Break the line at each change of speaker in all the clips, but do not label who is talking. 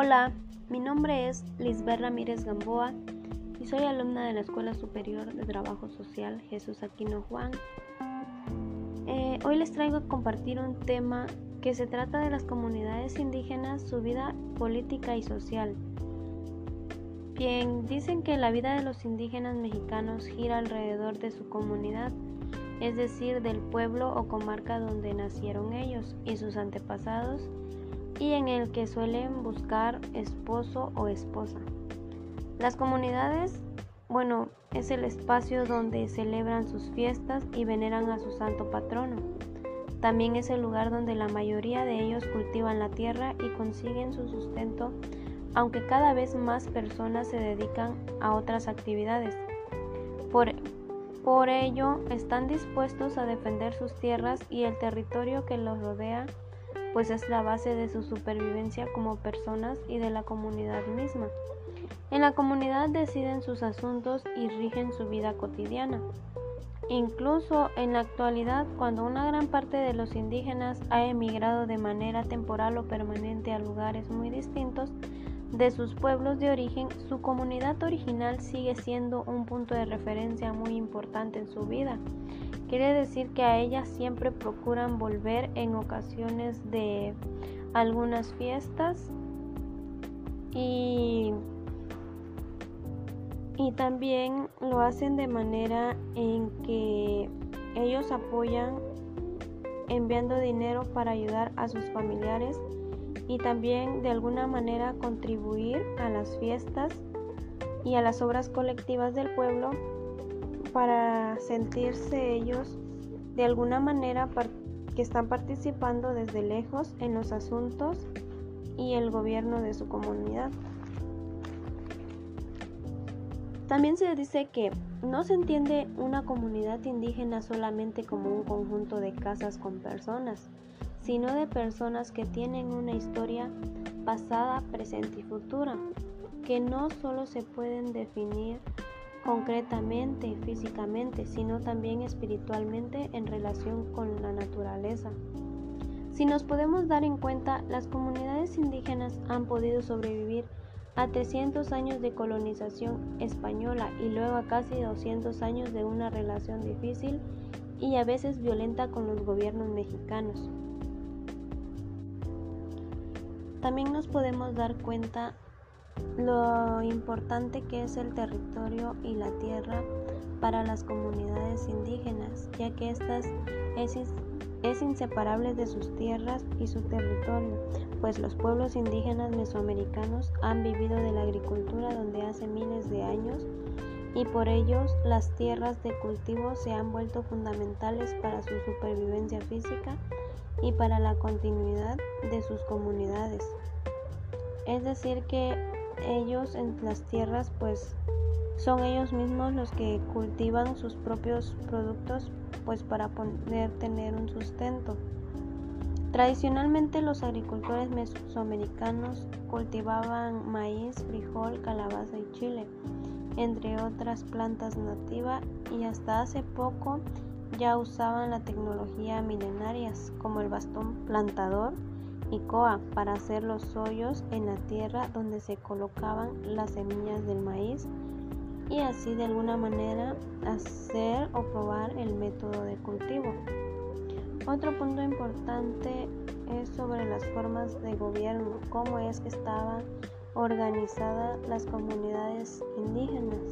Hola, mi nombre es Lisbeth Ramírez Gamboa y soy alumna de la Escuela Superior de Trabajo Social Jesús Aquino Juan. Eh, hoy les traigo a compartir un tema que se trata de las comunidades indígenas, su vida política y social. Bien, dicen que la vida de los indígenas mexicanos gira alrededor de su comunidad, es decir, del pueblo o comarca donde nacieron ellos y sus antepasados y en el que suelen buscar esposo o esposa. Las comunidades, bueno, es el espacio donde celebran sus fiestas y veneran a su santo patrono. También es el lugar donde la mayoría de ellos cultivan la tierra y consiguen su sustento, aunque cada vez más personas se dedican a otras actividades. Por, por ello, están dispuestos a defender sus tierras y el territorio que los rodea pues es la base de su supervivencia como personas y de la comunidad misma. En la comunidad deciden sus asuntos y rigen su vida cotidiana. Incluso en la actualidad, cuando una gran parte de los indígenas ha emigrado de manera temporal o permanente a lugares muy distintos de sus pueblos de origen, su comunidad original sigue siendo un punto de referencia muy importante en su vida Quiere decir que a ellas siempre procuran volver en ocasiones de algunas fiestas y, y también lo hacen de manera en que ellos apoyan enviando dinero para ayudar a sus familiares y también de alguna manera contribuir a las fiestas y a las obras colectivas del pueblo para sentirse ellos de alguna manera que están participando desde lejos en los asuntos y el gobierno de su comunidad. También se dice que no se entiende una comunidad indígena solamente como un conjunto de casas con personas, sino de personas que tienen una historia pasada, presente y futura, que no solo se pueden definir concretamente, físicamente, sino también espiritualmente en relación con la naturaleza. Si nos podemos dar en cuenta, las comunidades indígenas han podido sobrevivir a 300 años de colonización española y luego a casi 200 años de una relación difícil y a veces violenta con los gobiernos mexicanos. También nos podemos dar cuenta lo importante que es el territorio y la tierra para las comunidades indígenas, ya que estas es, es inseparable de sus tierras y su territorio, pues los pueblos indígenas mesoamericanos han vivido de la agricultura donde hace miles de años y por ellos las tierras de cultivo se han vuelto fundamentales para su supervivencia física y para la continuidad de sus comunidades. Es decir, que ellos en las tierras pues son ellos mismos los que cultivan sus propios productos pues para poder tener un sustento. Tradicionalmente los agricultores mesoamericanos cultivaban maíz, frijol, calabaza y chile, entre otras plantas nativas y hasta hace poco ya usaban la tecnología milenarias como el bastón plantador y coa para hacer los hoyos en la tierra donde se colocaban las semillas del maíz y así de alguna manera hacer o probar el método de cultivo. Otro punto importante es sobre las formas de gobierno, cómo es que estaban organizadas las comunidades indígenas.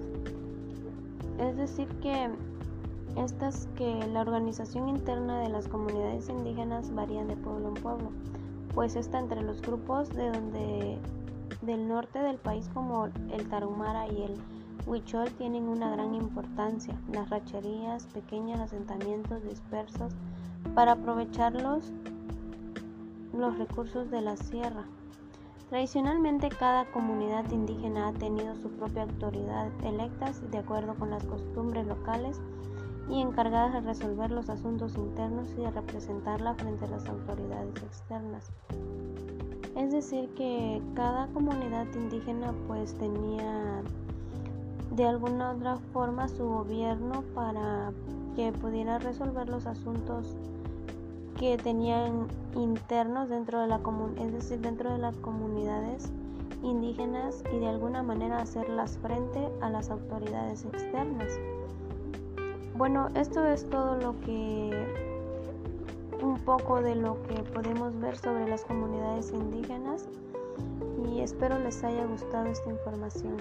Es decir que estas que la organización interna de las comunidades indígenas varían de pueblo en pueblo pues está entre los grupos de donde del norte del país como el Tarumara y el Huichol tienen una gran importancia. Las racherías, pequeños asentamientos dispersos para aprovecharlos los recursos de la sierra. Tradicionalmente cada comunidad indígena ha tenido su propia autoridad electa de acuerdo con las costumbres locales y encargadas de resolver los asuntos internos y de representarla frente a las autoridades externas. Es decir, que cada comunidad indígena pues tenía de alguna otra forma su gobierno para que pudiera resolver los asuntos que tenían internos dentro de la es decir, dentro de las comunidades indígenas y de alguna manera hacerlas frente a las autoridades externas. Bueno, esto es todo lo que un poco de lo que podemos ver sobre las comunidades indígenas y espero les haya gustado esta información.